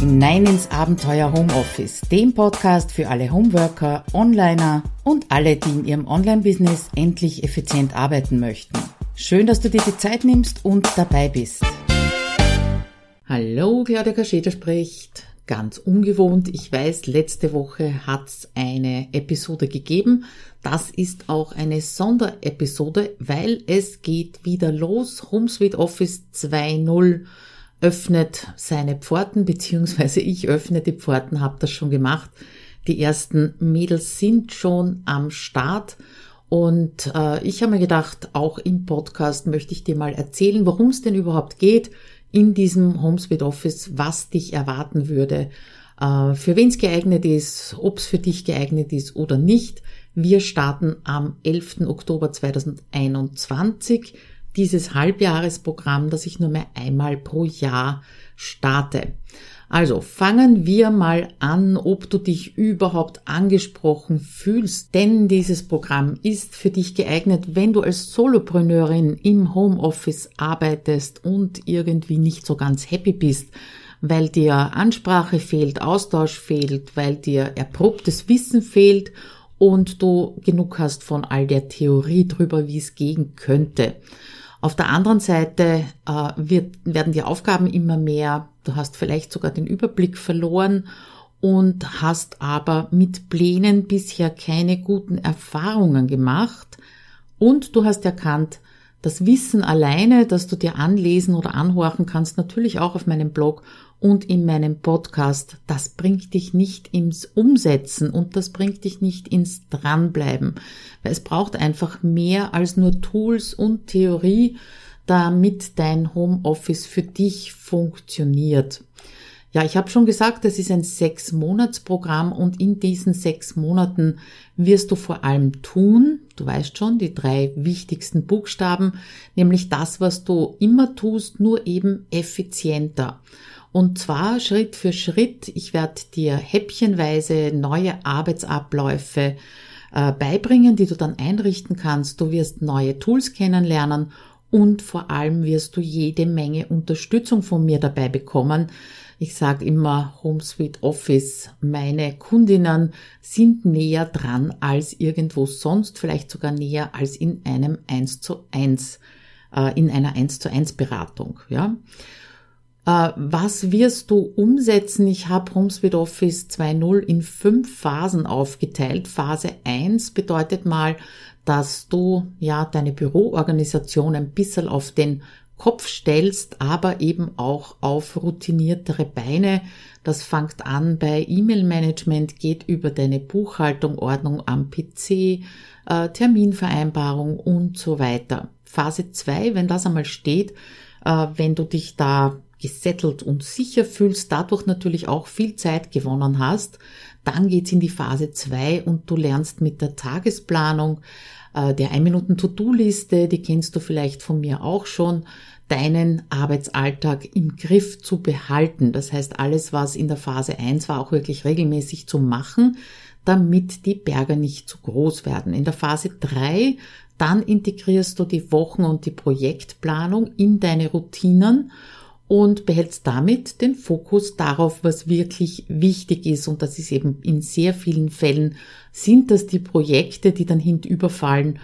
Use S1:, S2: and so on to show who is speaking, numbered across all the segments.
S1: hinein ins Abenteuer Homeoffice, dem Podcast für alle Homeworker, Onliner und alle, die in ihrem Online-Business endlich effizient arbeiten möchten. Schön, dass du dir die Zeit nimmst und dabei bist. Hallo, Claudia Kascheder spricht. Ganz ungewohnt. Ich weiß, letzte Woche hat's eine Episode gegeben. Das ist auch eine Sonderepisode, weil es geht wieder los. HomeSuite Office 2.0 öffnet seine Pforten, beziehungsweise ich öffne die Pforten, habe das schon gemacht. Die ersten Mädels sind schon am Start und äh, ich habe mir gedacht, auch im Podcast möchte ich dir mal erzählen, worum es denn überhaupt geht in diesem HomeSuite Office, was dich erwarten würde, äh, für wen es geeignet ist, ob es für dich geeignet ist oder nicht. Wir starten am 11. Oktober 2021 dieses Halbjahresprogramm, das ich nur mehr einmal pro Jahr starte. Also fangen wir mal an, ob du dich überhaupt angesprochen fühlst, denn dieses Programm ist für dich geeignet, wenn du als Solopreneurin im Homeoffice arbeitest und irgendwie nicht so ganz happy bist, weil dir Ansprache fehlt, Austausch fehlt, weil dir erprobtes Wissen fehlt und du genug hast von all der Theorie drüber, wie es gehen könnte. Auf der anderen Seite äh, wird, werden die Aufgaben immer mehr, du hast vielleicht sogar den Überblick verloren und hast aber mit Plänen bisher keine guten Erfahrungen gemacht. Und du hast erkannt, das Wissen alleine, das du dir anlesen oder anhorchen kannst, natürlich auch auf meinem Blog und in meinem Podcast, das bringt dich nicht ins Umsetzen und das bringt dich nicht ins Dranbleiben. Weil es braucht einfach mehr als nur Tools und Theorie, damit dein Homeoffice für dich funktioniert. Ja, ich habe schon gesagt, es ist ein Sechs-Monats-Programm und in diesen sechs Monaten wirst du vor allem tun, du weißt schon, die drei wichtigsten Buchstaben, nämlich das, was du immer tust, nur eben effizienter. Und zwar Schritt für Schritt. Ich werde dir häppchenweise neue Arbeitsabläufe äh, beibringen, die du dann einrichten kannst. Du wirst neue Tools kennenlernen und vor allem wirst du jede Menge Unterstützung von mir dabei bekommen. Ich sage immer HomeSuite Office. Meine Kundinnen sind näher dran als irgendwo sonst, vielleicht sogar näher als in einem 1 zu 1, äh, in einer 1 zu 1 Beratung. Ja. Äh, was wirst du umsetzen? Ich habe HomeSuite Office 2.0 in fünf Phasen aufgeteilt. Phase 1 bedeutet mal, dass du ja deine Büroorganisation ein bisschen auf den Kopf stellst, aber eben auch auf routiniertere Beine. Das fängt an bei E-Mail-Management, geht über deine Buchhaltung, Ordnung am PC, äh, Terminvereinbarung und so weiter. Phase 2, wenn das einmal steht, äh, wenn du dich da gesettelt und sicher fühlst, dadurch natürlich auch viel Zeit gewonnen hast. Dann geht's in die Phase 2 und du lernst mit der Tagesplanung, äh, der 1-Minuten-To-Do-Liste, die kennst du vielleicht von mir auch schon, deinen Arbeitsalltag im Griff zu behalten. Das heißt, alles, was in der Phase 1 war, auch wirklich regelmäßig zu machen, damit die Berge nicht zu groß werden. In der Phase 3 dann integrierst du die Wochen- und die Projektplanung in deine Routinen und behältst damit den Fokus darauf, was wirklich wichtig ist. Und das ist eben in sehr vielen Fällen sind das die Projekte, die dann hinüberfallen,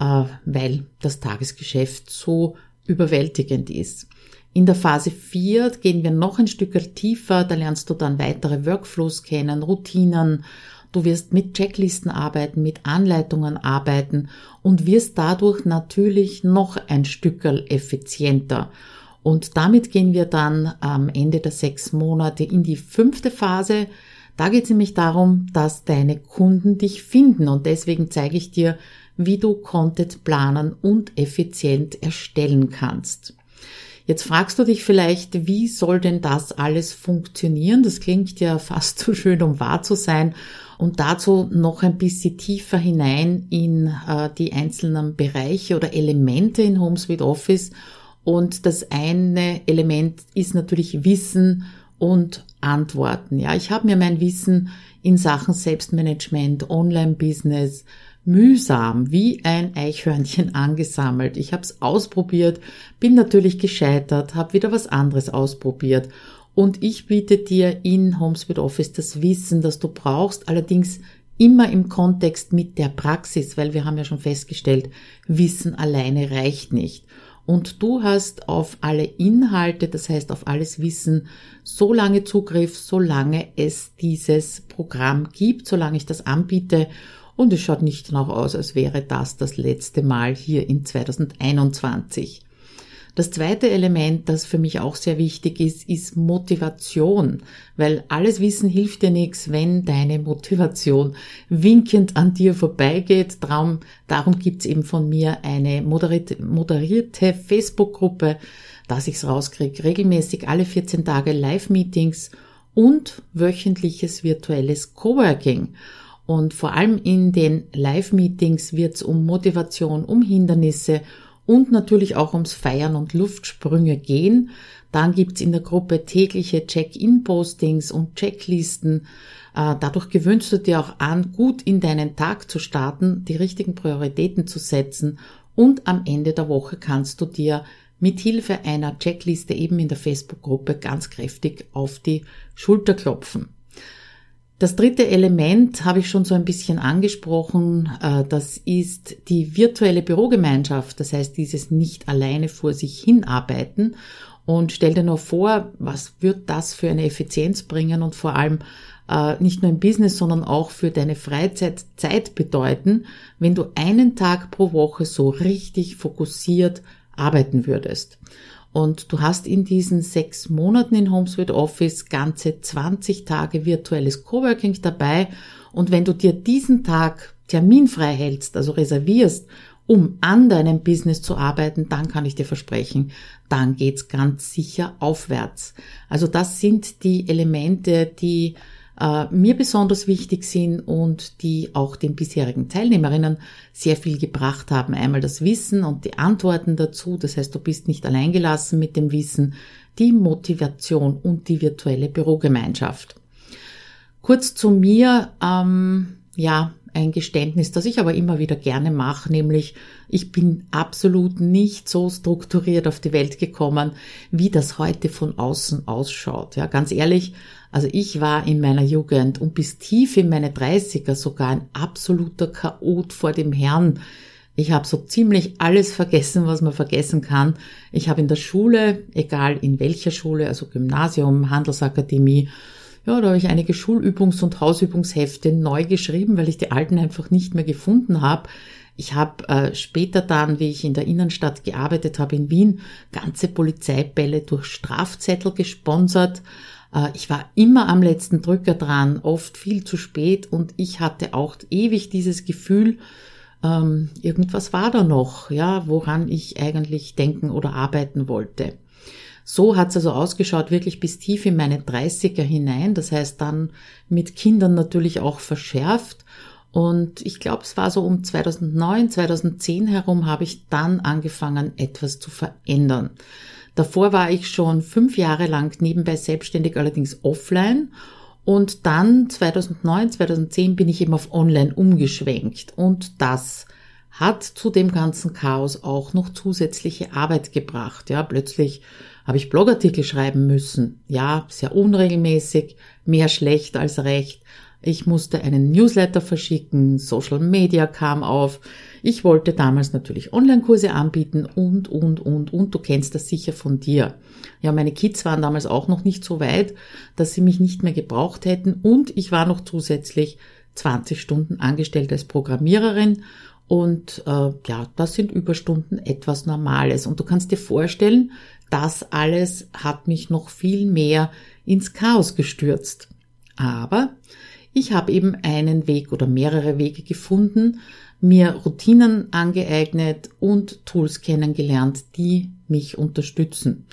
S1: äh, weil das Tagesgeschäft so überwältigend ist. In der Phase 4 gehen wir noch ein Stück tiefer, da lernst du dann weitere Workflows kennen, Routinen, du wirst mit Checklisten arbeiten, mit Anleitungen arbeiten und wirst dadurch natürlich noch ein Stück effizienter. Und damit gehen wir dann am Ende der sechs Monate in die fünfte Phase. Da geht es nämlich darum, dass deine Kunden dich finden und deswegen zeige ich dir, wie du Content planen und effizient erstellen kannst. Jetzt fragst du dich vielleicht, wie soll denn das alles funktionieren? Das klingt ja fast zu schön, um wahr zu sein. Und dazu noch ein bisschen tiefer hinein in äh, die einzelnen Bereiche oder Elemente in HomeSuite Office und das eine Element ist natürlich Wissen und Antworten. Ja, ich habe mir mein Wissen in Sachen Selbstmanagement, Online-Business mühsam wie ein Eichhörnchen angesammelt. Ich habe es ausprobiert, bin natürlich gescheitert, habe wieder was anderes ausprobiert und ich biete dir in HomeSuite Office das Wissen, das du brauchst, allerdings immer im Kontext mit der Praxis, weil wir haben ja schon festgestellt, Wissen alleine reicht nicht. Und du hast auf alle Inhalte, das heißt auf alles Wissen, so lange Zugriff, solange es dieses Programm gibt, solange ich das anbiete. Und es schaut nicht danach aus, als wäre das das letzte Mal hier in 2021. Das zweite Element, das für mich auch sehr wichtig ist, ist Motivation, weil alles Wissen hilft dir nichts, wenn deine Motivation winkend an dir vorbeigeht. Darum, darum gibt's eben von mir eine moderierte, Facebook-Gruppe, dass ich's rauskriege, regelmäßig alle 14 Tage Live-Meetings und wöchentliches virtuelles Coworking. Und vor allem in den Live-Meetings wird's um Motivation, um Hindernisse, und natürlich auch ums Feiern und Luftsprünge gehen. Dann gibt's in der Gruppe tägliche Check-in-Postings und Checklisten. Äh, dadurch gewöhnst du dir auch an, gut in deinen Tag zu starten, die richtigen Prioritäten zu setzen und am Ende der Woche kannst du dir mit Hilfe einer Checkliste eben in der Facebook-Gruppe ganz kräftig auf die Schulter klopfen. Das dritte Element habe ich schon so ein bisschen angesprochen. Äh, das ist die virtuelle Bürogemeinschaft. Das heißt, dieses nicht alleine vor sich hinarbeiten. Und stell dir nur vor, was wird das für eine Effizienz bringen und vor allem äh, nicht nur im Business, sondern auch für deine Freizeit Zeit bedeuten, wenn du einen Tag pro Woche so richtig fokussiert arbeiten würdest. Und du hast in diesen sechs Monaten in HomeSuite Office ganze 20 Tage virtuelles Coworking dabei. Und wenn du dir diesen Tag terminfrei hältst, also reservierst, um an deinem Business zu arbeiten, dann kann ich dir versprechen, dann geht's ganz sicher aufwärts. Also das sind die Elemente, die äh, mir besonders wichtig sind und die auch den bisherigen Teilnehmerinnen sehr viel gebracht haben. Einmal das Wissen und die Antworten dazu, das heißt, du bist nicht alleingelassen mit dem Wissen, die Motivation und die virtuelle Bürogemeinschaft. Kurz zu mir, ähm, ja, ein Geständnis, das ich aber immer wieder gerne mache, nämlich ich bin absolut nicht so strukturiert auf die Welt gekommen, wie das heute von außen ausschaut. Ja, ganz ehrlich, also ich war in meiner Jugend und bis tief in meine 30er sogar ein absoluter Chaot vor dem Herrn. Ich habe so ziemlich alles vergessen, was man vergessen kann. Ich habe in der Schule, egal in welcher Schule, also Gymnasium, Handelsakademie, ja, da habe ich einige Schulübungs- und Hausübungshefte neu geschrieben, weil ich die alten einfach nicht mehr gefunden habe. Ich habe äh, später dann, wie ich in der Innenstadt gearbeitet habe in Wien, ganze Polizeibälle durch Strafzettel gesponsert. Äh, ich war immer am letzten Drücker dran, oft viel zu spät und ich hatte auch ewig dieses Gefühl, ähm, irgendwas war da noch, ja, woran ich eigentlich denken oder arbeiten wollte. So hat's also ausgeschaut, wirklich bis tief in meine 30er hinein. Das heißt dann mit Kindern natürlich auch verschärft. Und ich glaube, es war so um 2009, 2010 herum, habe ich dann angefangen, etwas zu verändern. Davor war ich schon fünf Jahre lang nebenbei selbstständig, allerdings offline. Und dann 2009, 2010 bin ich eben auf Online umgeschwenkt. Und das hat zu dem ganzen Chaos auch noch zusätzliche Arbeit gebracht. Ja, plötzlich habe ich Blogartikel schreiben müssen. Ja, sehr unregelmäßig, mehr schlecht als recht. Ich musste einen Newsletter verschicken, Social Media kam auf. Ich wollte damals natürlich Online-Kurse anbieten und, und, und, und. Du kennst das sicher von dir. Ja, meine Kids waren damals auch noch nicht so weit, dass sie mich nicht mehr gebraucht hätten und ich war noch zusätzlich 20 Stunden angestellt als Programmiererin und äh, ja, das sind Überstunden etwas Normales. Und du kannst dir vorstellen, das alles hat mich noch viel mehr ins Chaos gestürzt. Aber ich habe eben einen Weg oder mehrere Wege gefunden, mir Routinen angeeignet und Tools kennengelernt, die mich unterstützen.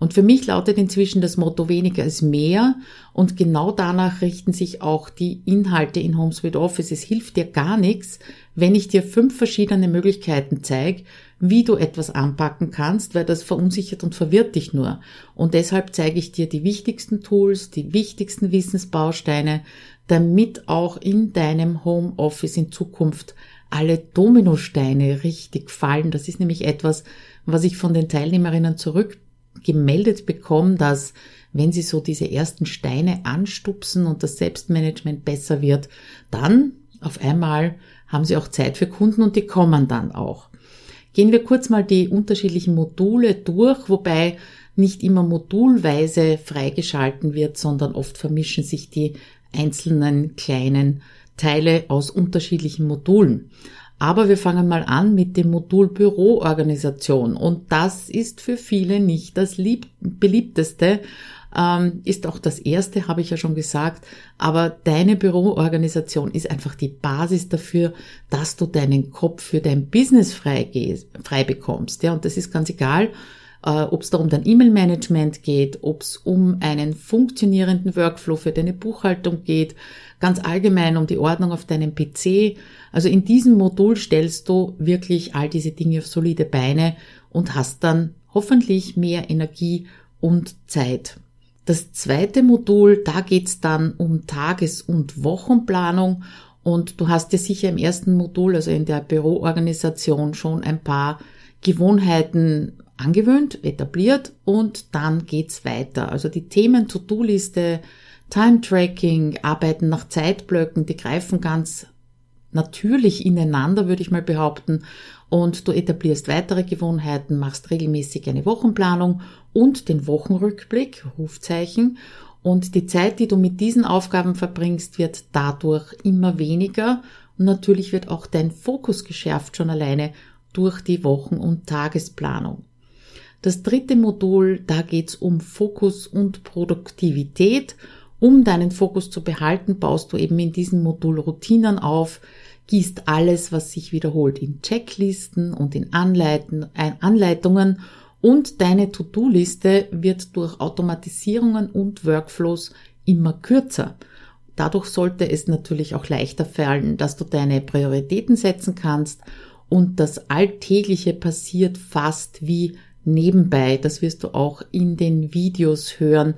S1: Und für mich lautet inzwischen das Motto weniger ist mehr und genau danach richten sich auch die Inhalte in HomeSuite Office. Es hilft dir gar nichts, wenn ich dir fünf verschiedene Möglichkeiten zeige, wie du etwas anpacken kannst, weil das verunsichert und verwirrt dich nur. Und deshalb zeige ich dir die wichtigsten Tools, die wichtigsten Wissensbausteine, damit auch in deinem Homeoffice in Zukunft alle Dominosteine richtig fallen. Das ist nämlich etwas, was ich von den Teilnehmerinnen zurückgemeldet bekomme, dass wenn sie so diese ersten Steine anstupsen und das Selbstmanagement besser wird, dann auf einmal haben sie auch Zeit für Kunden und die kommen dann auch. Gehen wir kurz mal die unterschiedlichen Module durch, wobei nicht immer modulweise freigeschalten wird, sondern oft vermischen sich die einzelnen kleinen Teile aus unterschiedlichen Modulen. Aber wir fangen mal an mit dem Modul Büroorganisation und das ist für viele nicht das lieb beliebteste, ähm, ist auch das erste, habe ich ja schon gesagt, aber deine Büroorganisation ist einfach die Basis dafür, dass du deinen Kopf für dein Business frei, frei bekommst. Ja, und das ist ganz egal, äh, ob es darum dein E-Mail-Management geht, ob es um einen funktionierenden Workflow für deine Buchhaltung geht, ganz allgemein um die Ordnung auf deinem PC. Also in diesem Modul stellst du wirklich all diese Dinge auf solide Beine und hast dann hoffentlich mehr Energie und Zeit. Das zweite Modul, da geht's dann um Tages- und Wochenplanung und du hast dir sicher im ersten Modul, also in der Büroorganisation, schon ein paar Gewohnheiten angewöhnt, etabliert und dann geht's weiter. Also die Themen To-Do-Liste, Time-Tracking, Arbeiten nach Zeitblöcken, die greifen ganz natürlich ineinander, würde ich mal behaupten. Und du etablierst weitere Gewohnheiten, machst regelmäßig eine Wochenplanung und den Wochenrückblick, Rufzeichen. Und die Zeit, die du mit diesen Aufgaben verbringst, wird dadurch immer weniger. Und natürlich wird auch dein Fokus geschärft schon alleine durch die Wochen- und Tagesplanung. Das dritte Modul, da geht's um Fokus und Produktivität. Um deinen Fokus zu behalten, baust du eben in diesem Modul Routinen auf, gießt alles, was sich wiederholt, in Checklisten und in Anleitungen und deine To-Do-Liste wird durch Automatisierungen und Workflows immer kürzer. Dadurch sollte es natürlich auch leichter fallen, dass du deine Prioritäten setzen kannst und das Alltägliche passiert fast wie nebenbei. Das wirst du auch in den Videos hören,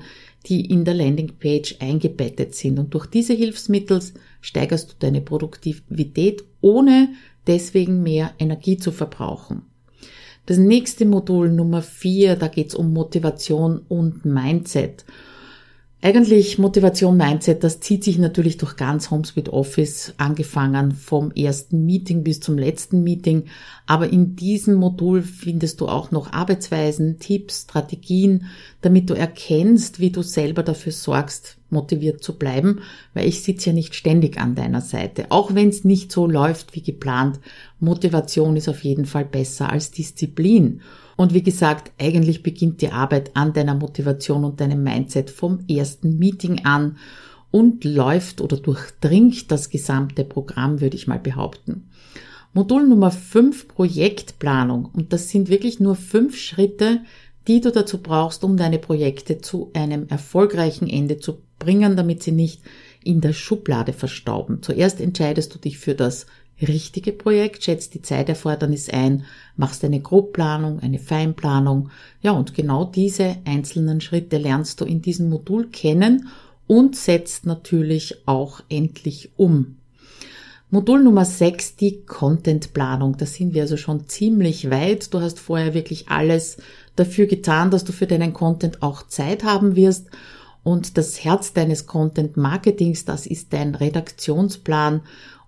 S1: die in der Landingpage eingebettet sind. Und durch diese Hilfsmittel steigerst du deine Produktivität, ohne deswegen mehr Energie zu verbrauchen. Das nächste Modul Nummer vier, da geht's um Motivation und Mindset. Eigentlich Motivation, Mindset, das zieht sich natürlich durch ganz HomeSuite Office, angefangen vom ersten Meeting bis zum letzten Meeting. Aber in diesem Modul findest du auch noch Arbeitsweisen, Tipps, Strategien, damit du erkennst, wie du selber dafür sorgst, motiviert zu bleiben, weil ich sitze ja nicht ständig an deiner Seite. Auch wenn es nicht so läuft wie geplant, Motivation ist auf jeden Fall besser als Disziplin. Und wie gesagt, eigentlich beginnt die Arbeit an deiner Motivation und deinem Mindset vom ersten Meeting an und läuft oder durchdringt das gesamte Programm, würde ich mal behaupten. Modul Nummer 5 Projektplanung. Und das sind wirklich nur fünf Schritte, die du dazu brauchst, um deine Projekte zu einem erfolgreichen Ende zu bringen, damit sie nicht in der Schublade verstauben. Zuerst entscheidest du dich für das richtige Projekt, schätzt die Zeiterfordernis ein, machst eine Grobplanung, eine Feinplanung. Ja, und genau diese einzelnen Schritte lernst du in diesem Modul kennen und setzt natürlich auch endlich um. Modul Nummer 6, die Contentplanung. Da sind wir also schon ziemlich weit. Du hast vorher wirklich alles dafür getan, dass du für deinen Content auch Zeit haben wirst. Und das Herz deines Content Marketings, das ist dein Redaktionsplan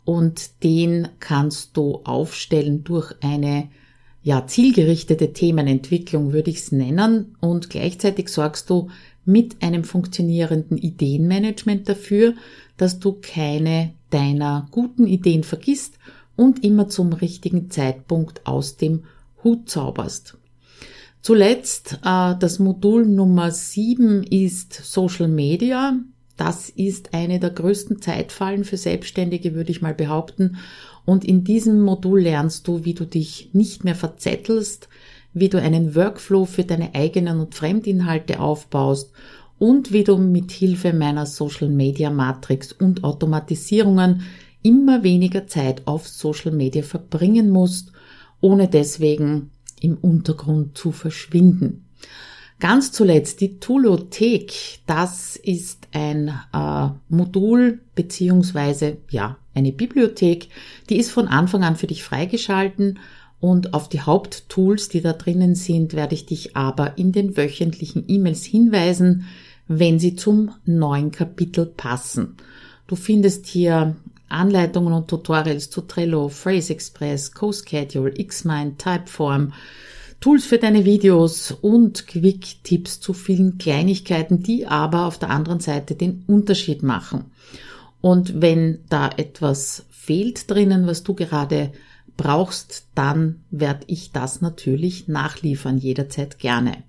S1: und den kannst du aufstellen durch eine ja, zielgerichtete Themenentwicklung würde ich es nennen und gleichzeitig sorgst du mit einem funktionierenden Ideenmanagement dafür, dass du keine deiner guten Ideen vergisst und immer zum richtigen Zeitpunkt aus dem Hut zauberst. Zuletzt äh, das Modul Nummer 7 ist Social Media. Das ist eine der größten Zeitfallen für Selbstständige, würde ich mal behaupten. Und in diesem Modul lernst du, wie du dich nicht mehr verzettelst, wie du einen Workflow für deine eigenen und Fremdinhalte aufbaust und wie du mit Hilfe meiner Social Media Matrix und Automatisierungen immer weniger Zeit auf Social Media verbringen musst, ohne deswegen im Untergrund zu verschwinden. Ganz zuletzt die Tulothek. Das ist ein äh, Modul beziehungsweise ja eine Bibliothek. Die ist von Anfang an für dich freigeschalten und auf die Haupttools, die da drinnen sind, werde ich dich aber in den wöchentlichen E-Mails hinweisen. wenn sie zum neuen Kapitel passen. Du findest hier Anleitungen und Tutorials zu Trello, Phrase Express, CoSchedule, Xmind, Typeform, Tools für deine Videos und Quick-Tipps zu vielen Kleinigkeiten, die aber auf der anderen Seite den Unterschied machen. Und wenn da etwas fehlt drinnen, was du gerade brauchst, dann werde ich das natürlich nachliefern, jederzeit gerne.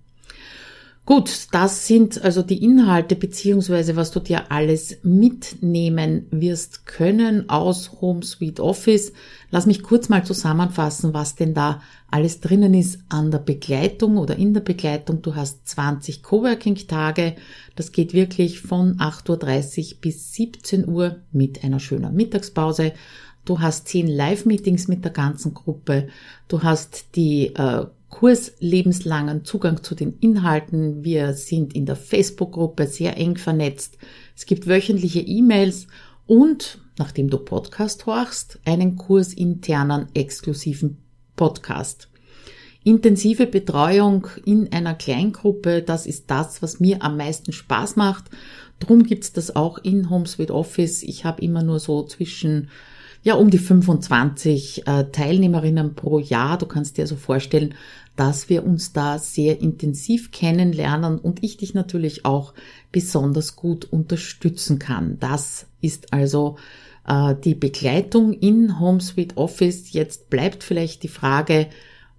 S1: Gut, das sind also die Inhalte beziehungsweise was du dir alles mitnehmen wirst können aus Home Sweet Office. Lass mich kurz mal zusammenfassen, was denn da alles drinnen ist an der Begleitung oder in der Begleitung. Du hast 20 Coworking-Tage. Das geht wirklich von 8.30 Uhr bis 17 Uhr mit einer schönen Mittagspause. Du hast 10 Live-Meetings mit der ganzen Gruppe. Du hast die äh, Kurs lebenslangen Zugang zu den Inhalten. Wir sind in der Facebook-Gruppe sehr eng vernetzt. Es gibt wöchentliche E-Mails und, nachdem du Podcast horchst, einen Kurs internen exklusiven Podcast. Intensive Betreuung in einer Kleingruppe, das ist das, was mir am meisten Spaß macht. Drum gibt's das auch in HomeSuite Office. Ich habe immer nur so zwischen ja um die 25 äh, Teilnehmerinnen pro Jahr. Du kannst dir so vorstellen, dass wir uns da sehr intensiv kennenlernen und ich dich natürlich auch besonders gut unterstützen kann. Das ist also äh, die Begleitung in HomeSuite Office. Jetzt bleibt vielleicht die Frage,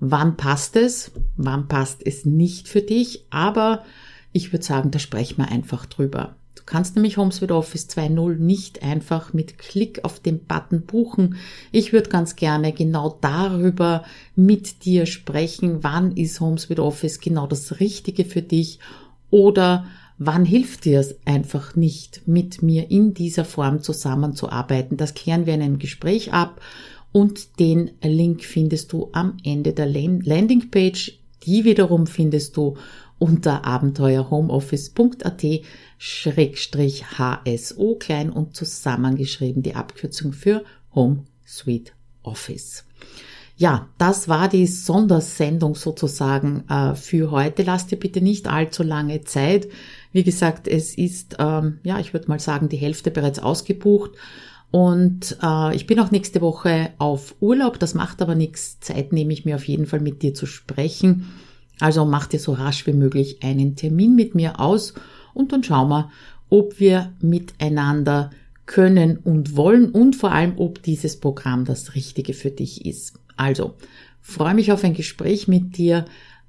S1: wann passt es, wann passt es nicht für dich, aber ich würde sagen, da sprechen wir einfach drüber. Du kannst nämlich HomeSuite Office 2.0 nicht einfach mit Klick auf den Button buchen. Ich würde ganz gerne genau darüber mit dir sprechen, wann ist HomeSuite Office genau das Richtige für dich oder wann hilft dir es einfach nicht, mit mir in dieser Form zusammenzuarbeiten. Das klären wir in einem Gespräch ab und den Link findest du am Ende der Landingpage. Die wiederum findest du unter abenteuerhomeoffice.at Schrägstrich HSO klein und zusammengeschrieben die Abkürzung für Home Suite Office. Ja, das war die Sondersendung sozusagen äh, für heute. Lass dir bitte nicht allzu lange Zeit. Wie gesagt, es ist, ähm, ja, ich würde mal sagen, die Hälfte bereits ausgebucht. Und äh, ich bin auch nächste Woche auf Urlaub. Das macht aber nichts. Zeit nehme ich mir auf jeden Fall mit dir zu sprechen. Also mach dir so rasch wie möglich einen Termin mit mir aus und dann schauen wir, ob wir miteinander können und wollen und vor allem, ob dieses Programm das Richtige für dich ist. Also, freue mich auf ein Gespräch mit dir.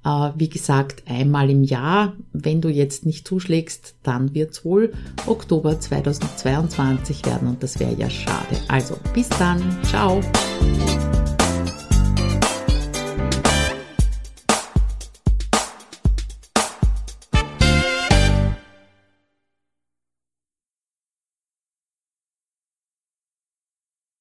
S1: Äh, wie gesagt, einmal im Jahr. Wenn du jetzt nicht zuschlägst, dann wird's wohl Oktober 2022 werden und das wäre ja schade. Also, bis dann. Ciao.